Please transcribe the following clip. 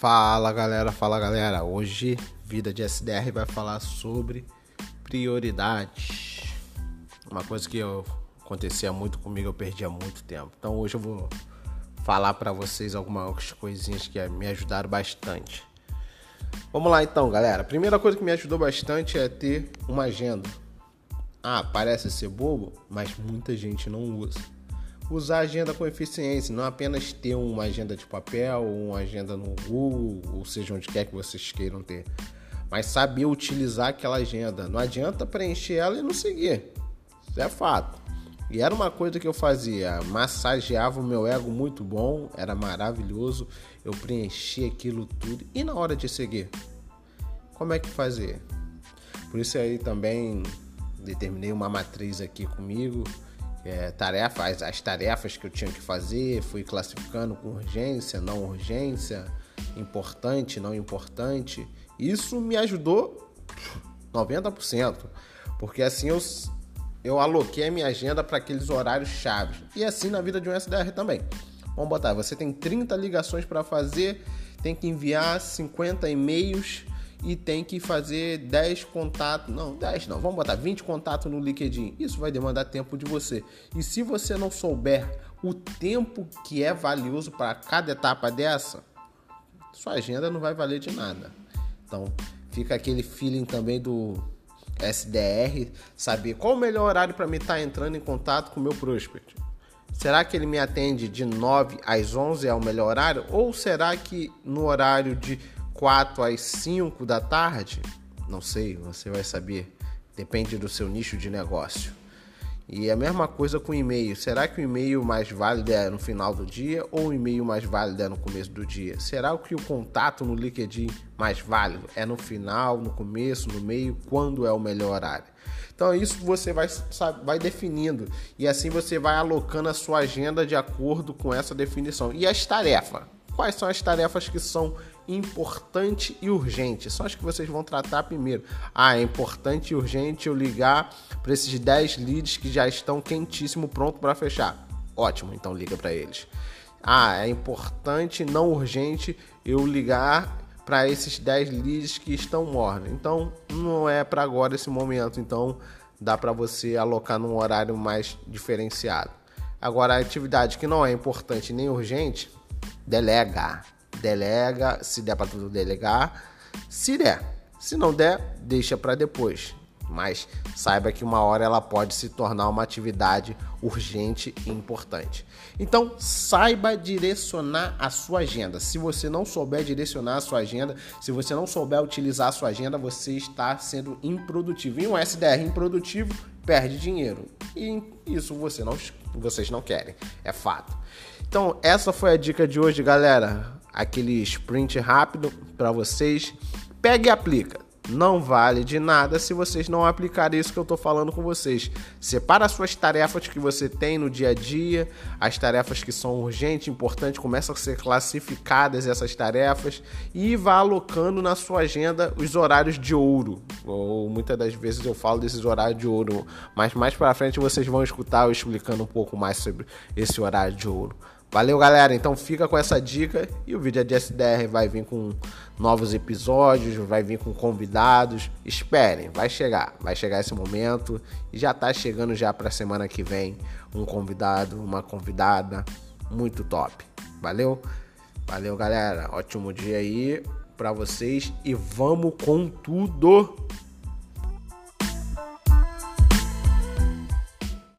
Fala galera, fala galera. Hoje, Vida de SDR vai falar sobre prioridades. Uma coisa que eu, acontecia muito comigo, eu perdia muito tempo. Então hoje eu vou falar para vocês algumas coisinhas que me ajudaram bastante. Vamos lá então, galera. Primeira coisa que me ajudou bastante é ter uma agenda. Ah, parece ser bobo, mas muita gente não usa usar a agenda com eficiência, não apenas ter uma agenda de papel, uma agenda no Google, ou seja, onde quer que vocês queiram ter, mas saber utilizar aquela agenda. Não adianta preencher ela e não seguir. Isso é fato. E era uma coisa que eu fazia, massageava o meu ego muito bom, era maravilhoso, eu preenchia aquilo tudo. E na hora de seguir, como é que fazia? Por isso aí também determinei uma matriz aqui comigo, é, tarefas, as tarefas que eu tinha que fazer, fui classificando com urgência, não urgência, importante, não importante. Isso me ajudou 90%, porque assim eu, eu aloquei a minha agenda para aqueles horários chaves. E assim na vida de um SDR também. Vamos botar, você tem 30 ligações para fazer, tem que enviar 50 e-mails e tem que fazer 10 contatos, não, 10 não, vamos botar 20 contatos no LinkedIn. Isso vai demandar tempo de você. E se você não souber o tempo que é valioso para cada etapa dessa, sua agenda não vai valer de nada. Então, fica aquele feeling também do SDR, saber qual o melhor horário para mim estar tá entrando em contato com o meu prospect. Será que ele me atende de 9 às 11 é o melhor horário? Ou será que no horário de 4 às 5 da tarde? Não sei, você vai saber. Depende do seu nicho de negócio. E a mesma coisa com e-mail. Será que o e-mail mais válido é no final do dia ou o e-mail mais válido é no começo do dia? Será que o contato no LinkedIn mais válido é no final, no começo, no meio? Quando é o melhor horário? Então isso você vai, sabe, vai definindo e assim você vai alocando a sua agenda de acordo com essa definição. E as tarefas? Quais são as tarefas que são importante e urgente. São as que vocês vão tratar primeiro. Ah, é importante e urgente eu ligar para esses 10 leads que já estão quentíssimo, pronto para fechar. Ótimo, então liga para eles. Ah, é importante, não urgente eu ligar para esses 10 leads que estão mornos. Então, não é para agora esse momento, então dá para você alocar num horário mais diferenciado. Agora, a atividade que não é importante nem urgente, delega delega, se der para tudo delegar, se der. Se não der, deixa para depois. Mas saiba que uma hora ela pode se tornar uma atividade urgente e importante. Então, saiba direcionar a sua agenda. Se você não souber direcionar a sua agenda, se você não souber utilizar a sua agenda, você está sendo improdutivo. E um SDR improdutivo perde dinheiro. E isso você não, vocês não querem, é fato. Então, essa foi a dica de hoje, galera aquele sprint rápido para vocês. Pega e aplica. Não vale de nada se vocês não aplicarem isso que eu estou falando com vocês. Separa as suas tarefas que você tem no dia a dia, as tarefas que são urgentes, importantes, começam a ser classificadas essas tarefas e vá alocando na sua agenda os horários de ouro. Ou muitas das vezes eu falo desses horários de ouro, mas mais para frente vocês vão escutar eu explicando um pouco mais sobre esse horário de ouro. Valeu, galera. Então fica com essa dica e o vídeo de SDR vai vir com novos episódios, vai vir com convidados. Esperem, vai chegar, vai chegar esse momento e já tá chegando já para semana que vem um convidado, uma convidada muito top. Valeu? Valeu, galera. Ótimo dia aí para vocês e vamos com tudo.